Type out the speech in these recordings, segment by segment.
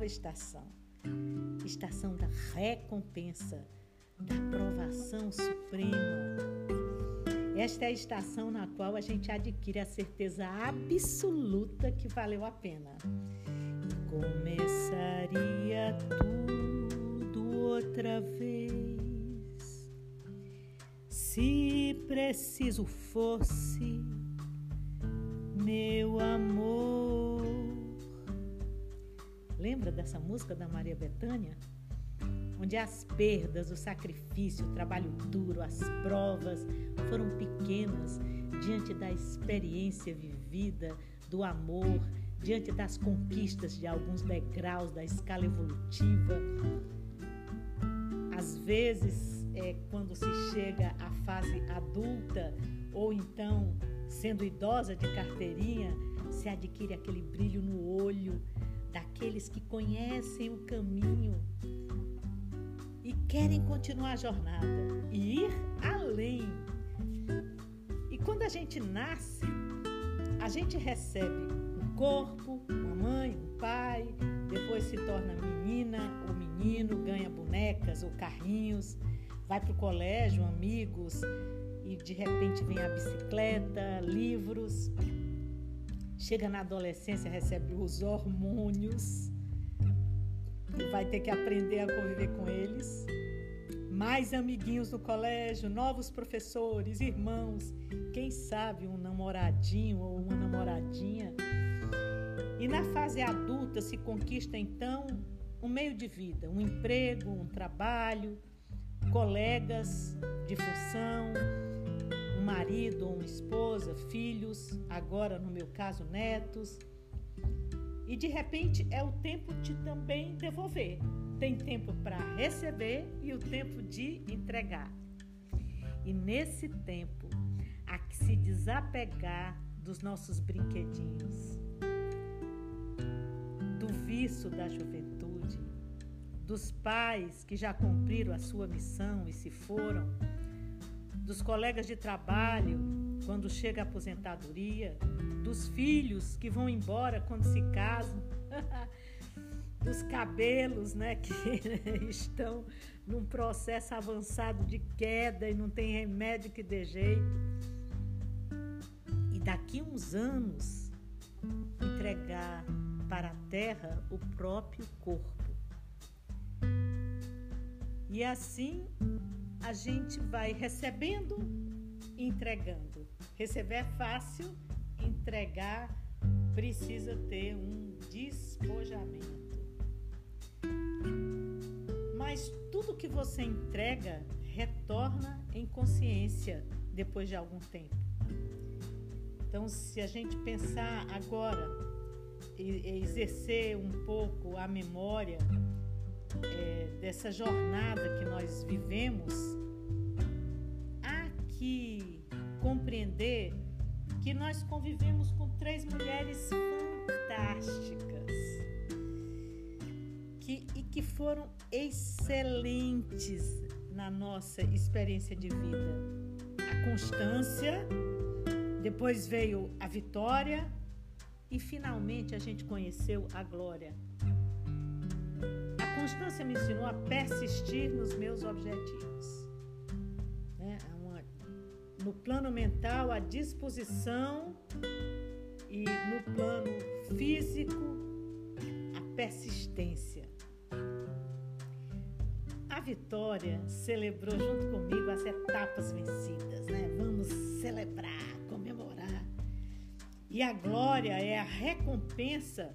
oitava estação, estação da recompensa, da provação suprema. Esta é a estação na qual a gente adquire a certeza absoluta que valeu a pena. Começaria tudo outra vez se preciso fosse, meu amor. Dessa música da Maria Bethânia? Onde as perdas, o sacrifício, o trabalho duro, as provas foram pequenas diante da experiência vivida, do amor, diante das conquistas de alguns degraus da escala evolutiva. Às vezes, é, quando se chega à fase adulta, ou então sendo idosa de carteirinha, se adquire aquele brilho no olho daqueles que conhecem o caminho e querem continuar a jornada e ir além. E quando a gente nasce, a gente recebe um corpo, uma mãe, um pai, depois se torna menina ou menino, ganha bonecas ou carrinhos, vai para o colégio, amigos, e de repente vem a bicicleta, livros. Chega na adolescência, recebe os hormônios, vai ter que aprender a conviver com eles. Mais amiguinhos no colégio, novos professores, irmãos, quem sabe um namoradinho ou uma namoradinha. E na fase adulta se conquista então um meio de vida, um emprego, um trabalho, colegas de função, marido uma esposa, filhos, agora no meu caso, netos. E de repente é o tempo de também devolver. Tem tempo para receber e o tempo de entregar. E nesse tempo, há que se desapegar dos nossos brinquedinhos, do vício da juventude, dos pais que já cumpriram a sua missão e se foram, dos colegas de trabalho quando chega a aposentadoria, dos filhos que vão embora quando se casam, dos cabelos, né, que estão num processo avançado de queda e não tem remédio que dê jeito. E daqui uns anos entregar para a terra o próprio corpo. E assim a gente vai recebendo e entregando. Receber é fácil, entregar precisa ter um despojamento. Mas tudo que você entrega retorna em consciência depois de algum tempo. Então, se a gente pensar agora e exercer um pouco a memória é, dessa jornada que nós vivemos, há que compreender que nós convivemos com três mulheres fantásticas que, e que foram excelentes na nossa experiência de vida. A constância, depois veio a vitória e finalmente a gente conheceu a glória. Constância me ensinou a persistir nos meus objetivos. Né? No plano mental, a disposição e no plano físico, a persistência. A Vitória celebrou junto comigo as etapas vencidas, né? Vamos celebrar, comemorar. E a glória é a recompensa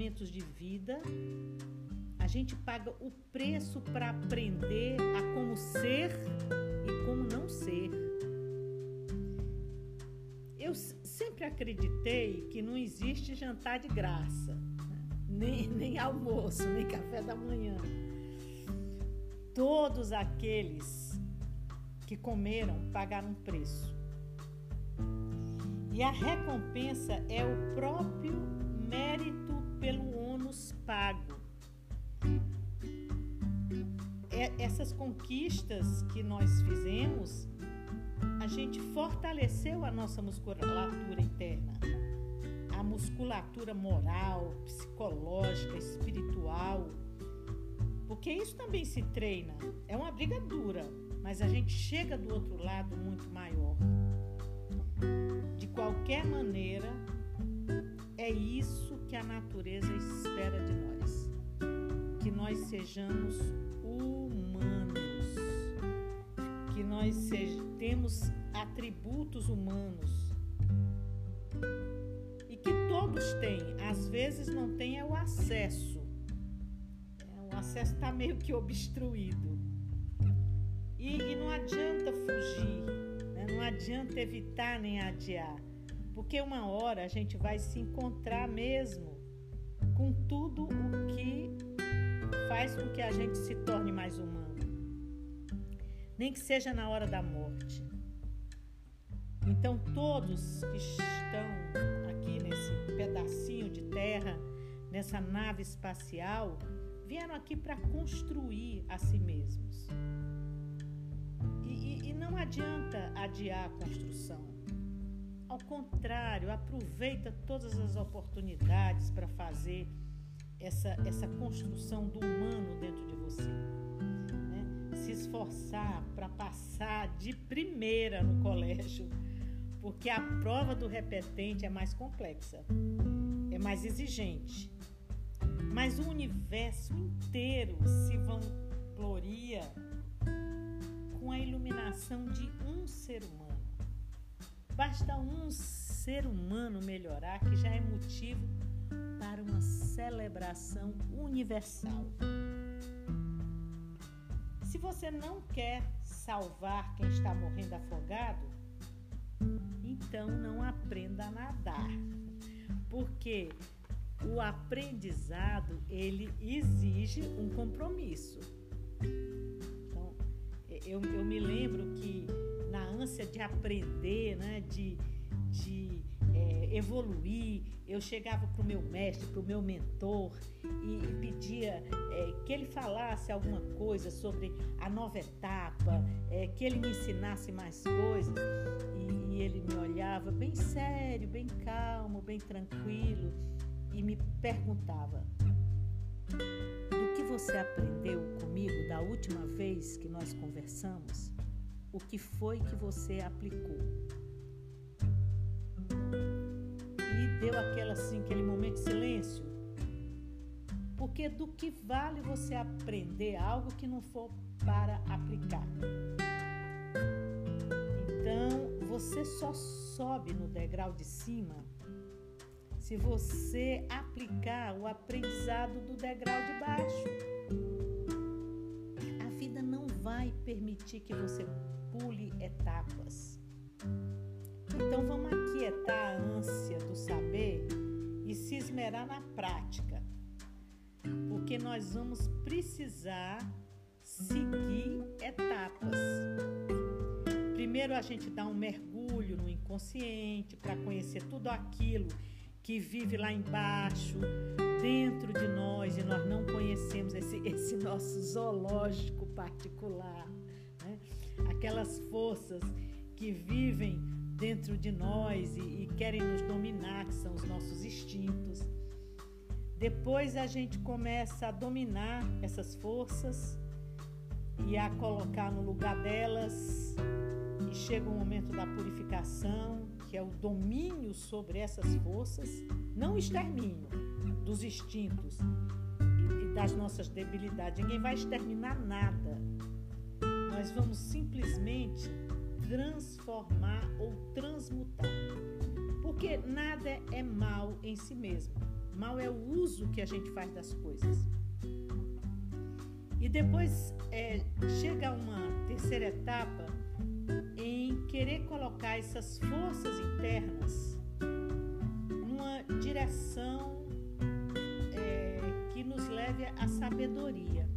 momentos de vida, a gente paga o preço para aprender a como ser e como não ser. Eu sempre acreditei que não existe jantar de graça, né? nem, nem almoço, nem café da manhã. Todos aqueles que comeram pagaram preço. E a recompensa é o próprio mérito pelo ônus pago. Essas conquistas que nós fizemos a gente fortaleceu a nossa musculatura interna, a musculatura moral, psicológica, espiritual, porque isso também se treina. É uma briga dura, mas a gente chega do outro lado muito maior. De qualquer maneira, é isso que a natureza espera de nós. Que nós sejamos humanos. Que nós sej temos atributos humanos. E que todos têm. Às vezes não tem é o acesso. É, o acesso está meio que obstruído. E, e não adianta fugir, né? não adianta evitar nem adiar, porque uma hora a gente vai se encontrar mesmo com tudo o que faz com que a gente se torne mais humano, nem que seja na hora da morte. Então, todos que estão aqui nesse pedacinho de terra, nessa nave espacial, vieram aqui para construir a si mesmos não adianta adiar a construção. Ao contrário, aproveita todas as oportunidades para fazer essa, essa construção do humano dentro de você. Né? Se esforçar para passar de primeira no colégio, porque a prova do repetente é mais complexa, é mais exigente. Mas o universo inteiro se vangloria com a iluminação de um ser humano. Basta um ser humano melhorar que já é motivo para uma celebração universal. Se você não quer salvar quem está morrendo afogado, então não aprenda a nadar. Porque o aprendizado ele exige um compromisso eu, eu me lembro que na ânsia de aprender, né, de, de é, evoluir, eu chegava para o meu mestre, para o meu mentor e, e pedia é, que ele falasse alguma coisa sobre a nova etapa, é, que ele me ensinasse mais coisas. E, e ele me olhava bem sério, bem calmo, bem tranquilo e me perguntava: você aprendeu comigo da última vez que nós conversamos? O que foi que você aplicou? E deu aquela assim, aquele momento de silêncio. Porque do que vale você aprender algo que não for para aplicar? Então, você só sobe no degrau de cima se você aplicar o aprendizado do degrau de baixo. A vida não vai permitir que você pule etapas. Então vamos aquietar a ânsia do saber e se esmerar na prática, porque nós vamos precisar seguir etapas. Primeiro a gente dá um mergulho no inconsciente para conhecer tudo aquilo que vive lá embaixo, dentro de nós, e nós não conhecemos esse, esse nosso zoológico particular. Né? Aquelas forças que vivem dentro de nós e, e querem nos dominar, que são os nossos instintos. Depois a gente começa a dominar essas forças e a colocar no lugar delas, e chega o momento da purificação que é o domínio sobre essas forças, não o extermínio dos instintos e, das nossas debilidades. Ninguém vai exterminar nada. Nós vamos simplesmente transformar ou transmutar. Porque nada é mal em si mesmo. Mal é o uso que a gente faz das coisas. E depois é, chega uma terceira etapa querer colocar essas forças internas numa direção é, que nos leve à sabedoria.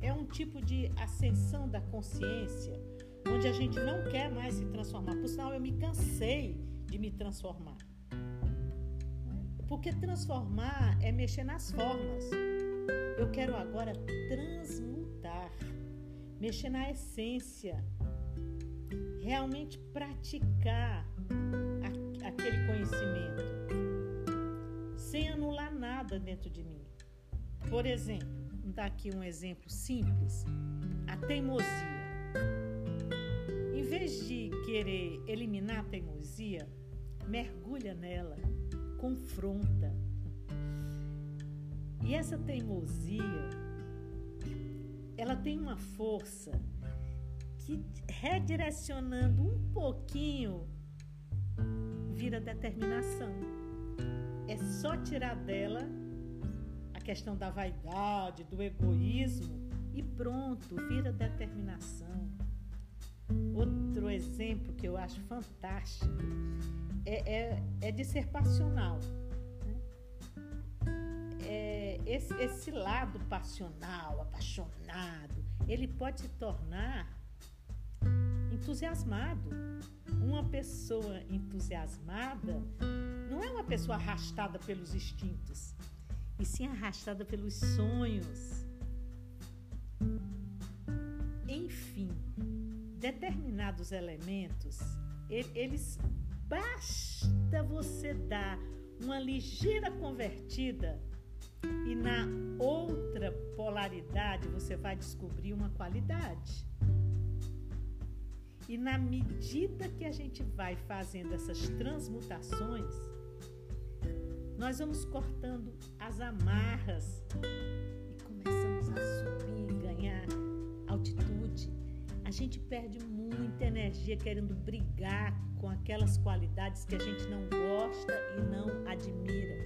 É um tipo de ascensão da consciência onde a gente não quer mais se transformar. Por sinal, eu me cansei de me transformar. Porque transformar é mexer nas formas. Eu quero agora transmutar, mexer na essência realmente praticar aquele conhecimento sem anular nada dentro de mim. Por exemplo, vou dar aqui um exemplo simples: a teimosia. Em vez de querer eliminar a teimosia, mergulha nela, confronta. E essa teimosia, ela tem uma força que redirecionando um pouquinho vira determinação. É só tirar dela a questão da vaidade, do egoísmo e pronto, vira determinação. Outro exemplo que eu acho fantástico é, é, é de ser passional. Né? É, esse, esse lado passional, apaixonado, ele pode se tornar entusiasmado. Uma pessoa entusiasmada não é uma pessoa arrastada pelos instintos, e sim arrastada pelos sonhos. Enfim, determinados elementos, eles basta você dar uma ligeira convertida e na outra polaridade você vai descobrir uma qualidade. E na medida que a gente vai fazendo essas transmutações, nós vamos cortando as amarras e começamos a subir, ganhar altitude. A gente perde muita energia querendo brigar com aquelas qualidades que a gente não gosta e não admira.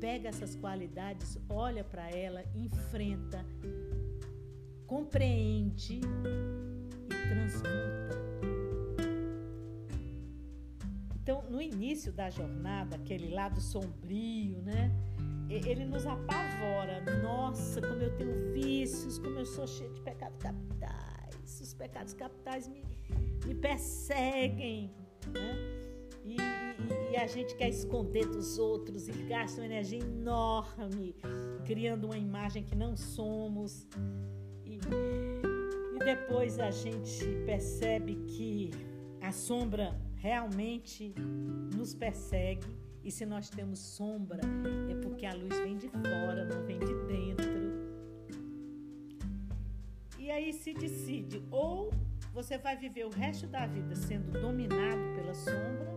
Pega essas qualidades, olha para ela, enfrenta, compreende transmuta. Então, no início da jornada, aquele lado sombrio, né? Ele nos apavora. Nossa, como eu tenho vícios, como eu sou cheio de pecados capitais. Os pecados capitais me, me perseguem, né? E, e, e, a gente quer esconder dos outros e gasta uma energia enorme criando uma imagem que não somos. E, depois a gente percebe que a sombra realmente nos persegue e se nós temos sombra é porque a luz vem de fora, não vem de dentro. E aí se decide ou você vai viver o resto da vida sendo dominado pela sombra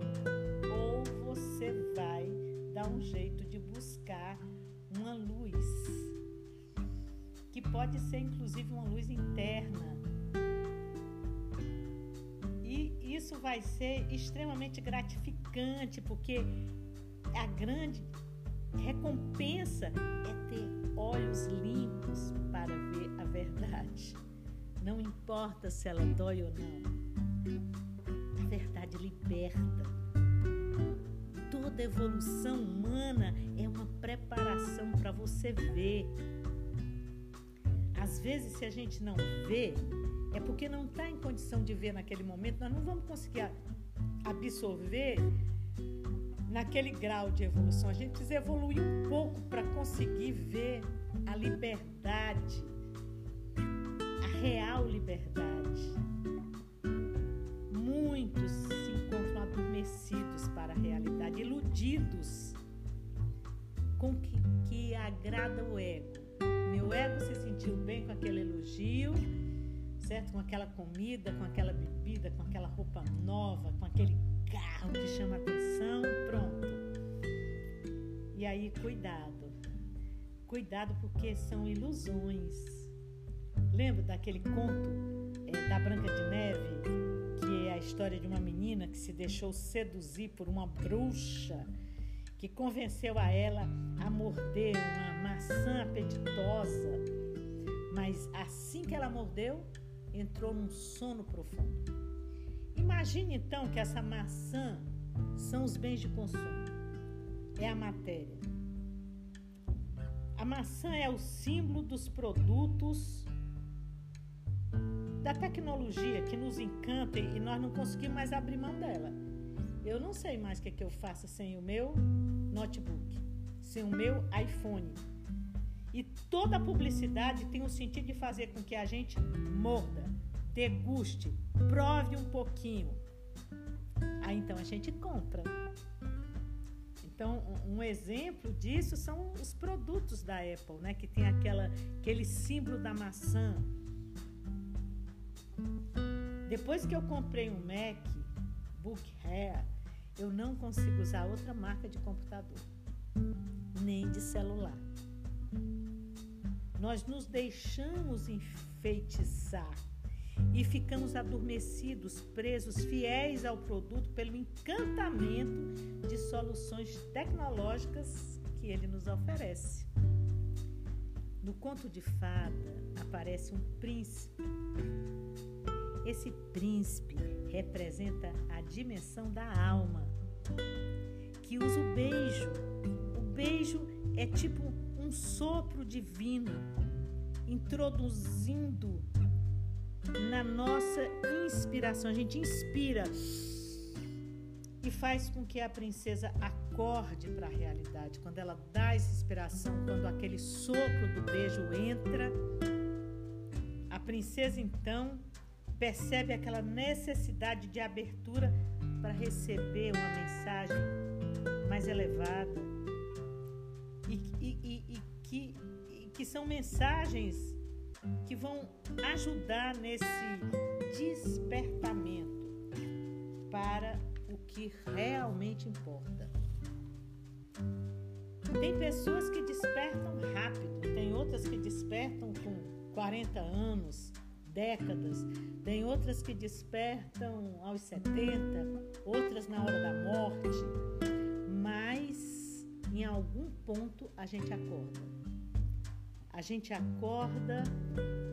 ou você vai dar um jeito de buscar pode ser inclusive uma luz interna. E isso vai ser extremamente gratificante, porque a grande recompensa é ter olhos limpos para ver a verdade. Não importa se ela dói ou não. A verdade liberta. Toda evolução humana é uma preparação para você ver vezes, se a gente não vê, é porque não está em condição de ver naquele momento, nós não vamos conseguir absorver naquele grau de evolução. A gente precisa evoluir um pouco para conseguir ver a liberdade, a real liberdade. Muitos se encontram adormecidos para a realidade, iludidos com o que, que agrada o ego meu ego se sentiu bem com aquele elogio, certo? Com aquela comida, com aquela bebida, com aquela roupa nova, com aquele carro que chama atenção, pronto. E aí, cuidado. Cuidado porque são ilusões. Lembra daquele conto é, da Branca de Neve, que é a história de uma menina que se deixou seduzir por uma bruxa que convenceu a ela a morder uma maçã apetitosa. Mas assim que ela mordeu, entrou num sono profundo. Imagine então que essa maçã são os bens de consumo, é a matéria. A maçã é o símbolo dos produtos da tecnologia que nos encanta e nós não conseguimos mais abrir mão dela. Eu não sei mais o que, é que eu faço sem o meu notebook, sem o meu iPhone. E toda publicidade tem o sentido de fazer com que a gente morda, deguste, prove um pouquinho. Aí então a gente compra. Então, um exemplo disso são os produtos da Apple, né? Que tem aquela, aquele símbolo da maçã. Depois que eu comprei um MacBook Air, eu não consigo usar outra marca de computador, nem de celular. Nós nos deixamos enfeitiçar e ficamos adormecidos, presos, fiéis ao produto pelo encantamento de soluções tecnológicas que ele nos oferece. No conto de fada aparece um príncipe. Esse príncipe representa a dimensão da alma, que usa o beijo. O beijo é tipo um sopro divino, introduzindo na nossa inspiração. A gente inspira e faz com que a princesa acorde para a realidade. Quando ela dá essa inspiração, quando aquele sopro do beijo entra, a princesa então percebe aquela necessidade de abertura para receber uma mensagem mais elevada e, e, e, e que, que são mensagens que vão ajudar nesse despertamento para o que realmente importa. Tem pessoas que despertam rápido, tem outras que despertam com 40 anos, décadas, tem outras que despertam aos 70, outras na hora da morte, mas em algum ponto a gente acorda. A gente acorda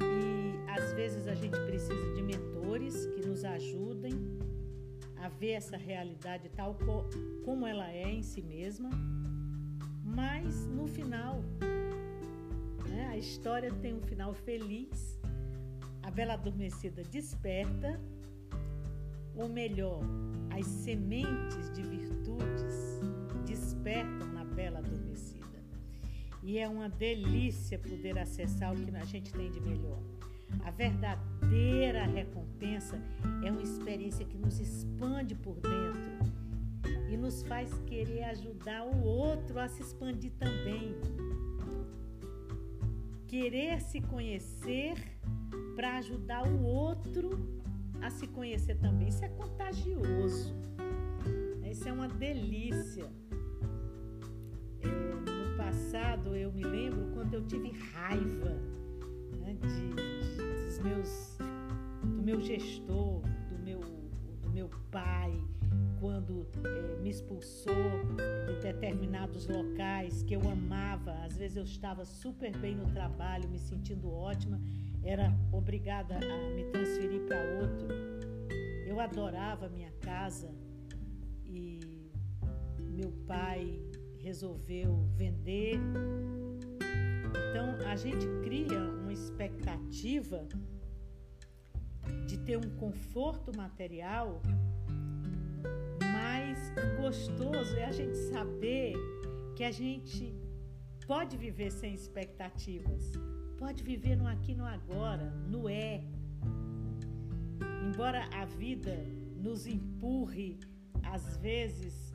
e às vezes a gente precisa de mentores que nos ajudem a ver essa realidade tal como ela é em si mesma, mas no final, né, a história tem um final feliz, a bela adormecida desperta, ou melhor, as sementes de virtudes despertam na bela adormecida. E é uma delícia poder acessar o que a gente tem de melhor. A verdadeira recompensa é uma experiência que nos expande por dentro e nos faz querer ajudar o outro a se expandir também. Querer se conhecer para ajudar o outro a se conhecer também. Isso é contagioso. Isso é uma delícia passado eu me lembro quando eu tive raiva né, de, de, dos meus, do meu gestor, do meu, do meu pai, quando é, me expulsou de determinados locais que eu amava. Às vezes eu estava super bem no trabalho, me sentindo ótima, era obrigada a me transferir para outro. Eu adorava minha casa e meu pai resolveu vender. Então a gente cria uma expectativa de ter um conforto material, mas o gostoso é a gente saber que a gente pode viver sem expectativas, pode viver no aqui no agora, no é. Embora a vida nos empurre às vezes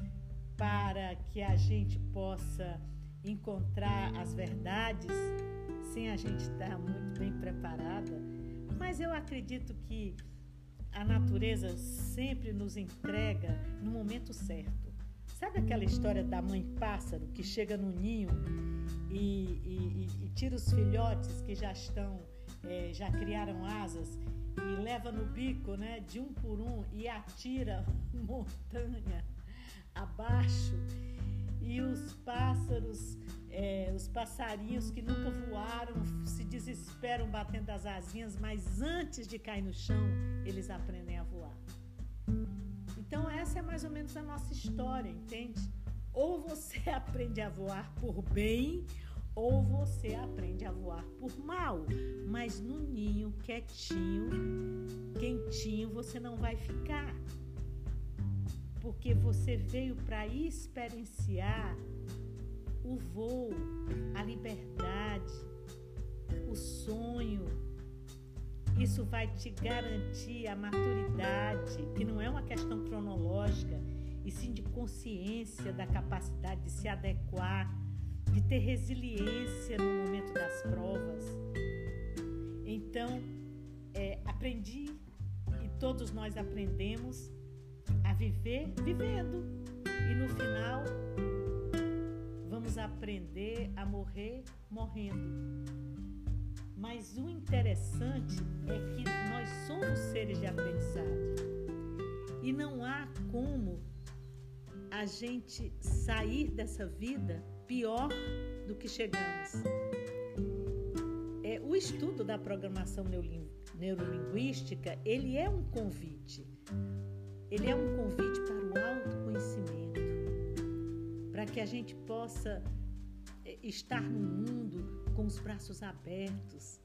para que a gente possa encontrar as verdades sem a gente estar muito bem preparada. Mas eu acredito que a natureza sempre nos entrega no momento certo. Sabe aquela história da mãe pássaro que chega no ninho e, e, e tira os filhotes que já estão, é, já criaram asas e leva no bico, né, de um por um e atira montanha abaixo? E os pássaros, é, os passarinhos que nunca voaram se desesperam batendo as asinhas, mas antes de cair no chão, eles aprendem essa é mais ou menos a nossa história, entende? Ou você aprende a voar por bem, ou você aprende a voar por mal. Mas no ninho, quietinho, quentinho, você não vai ficar porque você veio para experienciar o voo, a liberdade, o sonho isso vai te garantir a maturidade, que não é uma questão cronológica, e sim de consciência da capacidade de se adequar, de ter resiliência no momento das provas. Então, é, aprendi e todos nós aprendemos a viver vivendo. E no final, vamos aprender a morrer morrendo. Mas o interessante é que nós somos seres de aprendizado. E não há como a gente sair dessa vida pior do que chegamos. É, o estudo da programação neurolinguística, ele é um convite. Ele é um convite para o autoconhecimento, para que a gente possa é, estar no mundo com os braços abertos,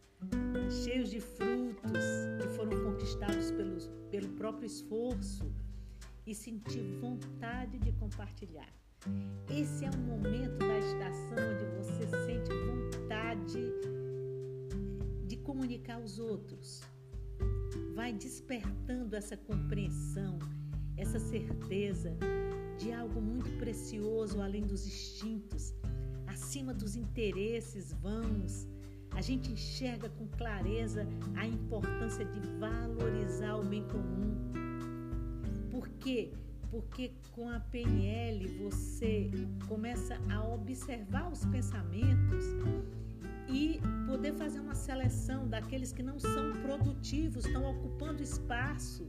cheios de frutos que foram conquistados pelos, pelo próprio esforço e sentir vontade de compartilhar. Esse é um momento da estação onde você sente vontade de comunicar aos outros. Vai despertando essa compreensão, essa certeza de algo muito precioso além dos instintos, acima dos interesses vãos. A gente enxerga com clareza a importância de valorizar o bem comum. Por quê? Porque com a PNL você começa a observar os pensamentos e poder fazer uma seleção daqueles que não são produtivos, estão ocupando espaço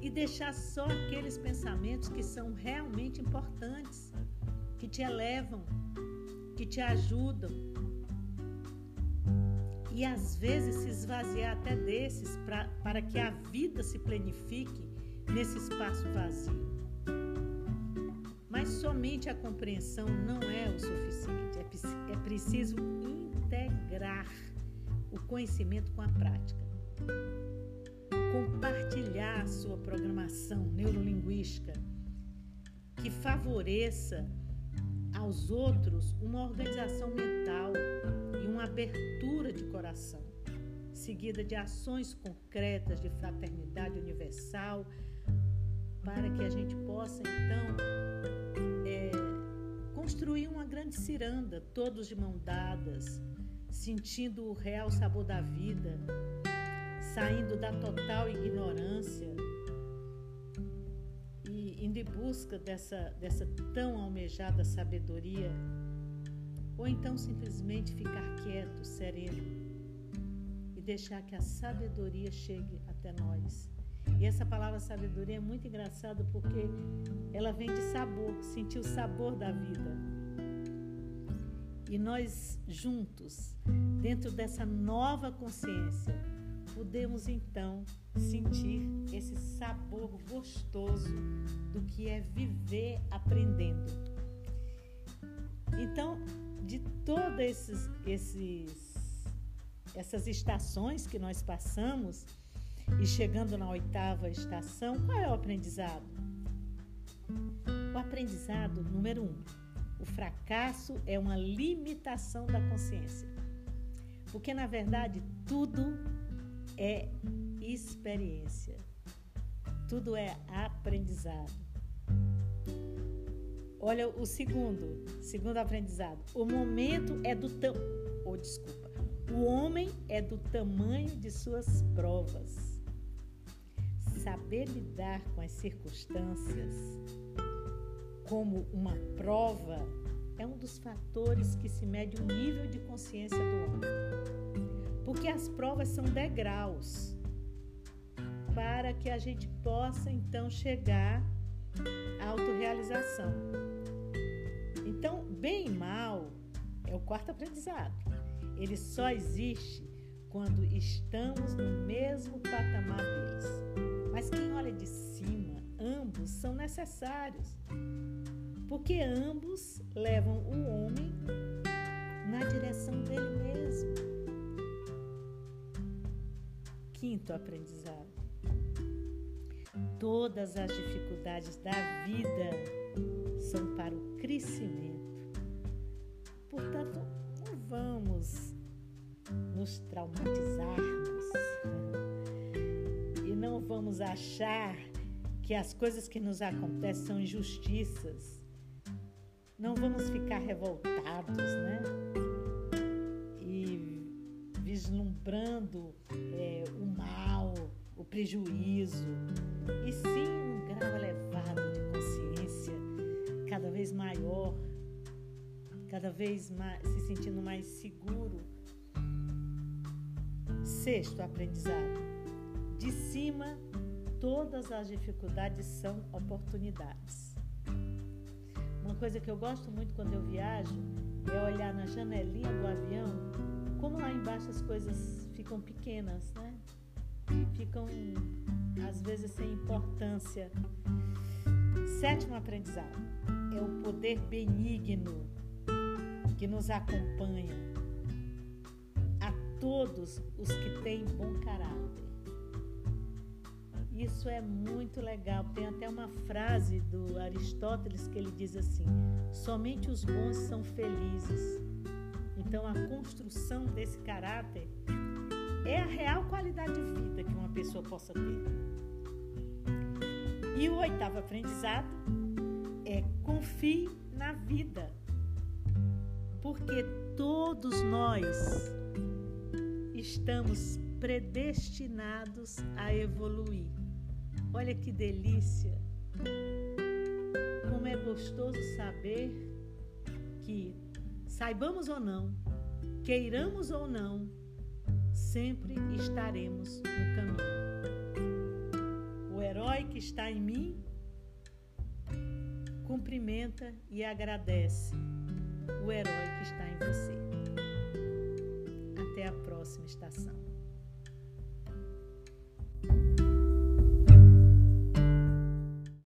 e deixar só aqueles pensamentos que são realmente importantes, que te elevam, que te ajudam. E às vezes se esvaziar até desses pra, para que a vida se planifique nesse espaço vazio. Mas somente a compreensão não é o suficiente, é, é preciso integrar o conhecimento com a prática. Compartilhar sua programação neurolinguística que favoreça aos outros uma organização mental e uma abertura de coração, seguida de ações concretas de fraternidade universal, para que a gente possa então é, construir uma grande ciranda, todos de mão dadas, sentindo o real sabor da vida, saindo da total ignorância indo em busca dessa, dessa tão almejada sabedoria, ou então simplesmente ficar quieto, sereno e deixar que a sabedoria chegue até nós. E essa palavra sabedoria é muito engraçada porque ela vem de sabor, sentir o sabor da vida. E nós juntos, dentro dessa nova consciência, podemos então sentir esse sabor gostoso do que é viver aprendendo. Então, de todas esses, esses, essas estações que nós passamos e chegando na oitava estação, qual é o aprendizado? O aprendizado número um: o fracasso é uma limitação da consciência. Porque, na verdade, tudo é experiência. Tudo é aprendizado. Olha o segundo, segundo aprendizado. O momento é do tão, oh, desculpa. O homem é do tamanho de suas provas. Saber lidar com as circunstâncias como uma prova é um dos fatores que se mede o nível de consciência do homem. Porque as provas são degraus para que a gente possa então chegar à autorrealização. Então, bem e mal é o quarto aprendizado. Ele só existe quando estamos no mesmo patamar deles. Mas quem olha de cima, ambos são necessários, porque ambos levam o homem na direção dele mesmo quinto aprendizado. Todas as dificuldades da vida são para o crescimento. Portanto, não vamos nos traumatizarmos E não vamos achar que as coisas que nos acontecem são injustiças. Não vamos ficar revoltados, né? Vislumbrando é, o mal, o prejuízo. E sim um grau elevado de consciência, cada vez maior, cada vez mais, se sentindo mais seguro Sexto aprendizado: de cima, todas as dificuldades são oportunidades. Uma coisa que eu gosto muito quando eu viajo é olhar na janelinha do avião como lá embaixo as coisas ficam pequenas, né? Ficam às vezes sem importância. Sétimo aprendizado é o poder benigno que nos acompanha todos os que têm bom caráter. Isso é muito legal. Tem até uma frase do Aristóteles que ele diz assim: somente os bons são felizes. Então, a construção desse caráter é a real qualidade de vida que uma pessoa possa ter. E o oitavo aprendizado é confie na vida. Porque todos nós estamos predestinados a evoluir. Olha que delícia! Como é gostoso saber que, saibamos ou não, queiramos ou não, sempre estaremos no caminho. O herói que está em mim cumprimenta e agradece o herói que está em você a próxima estação.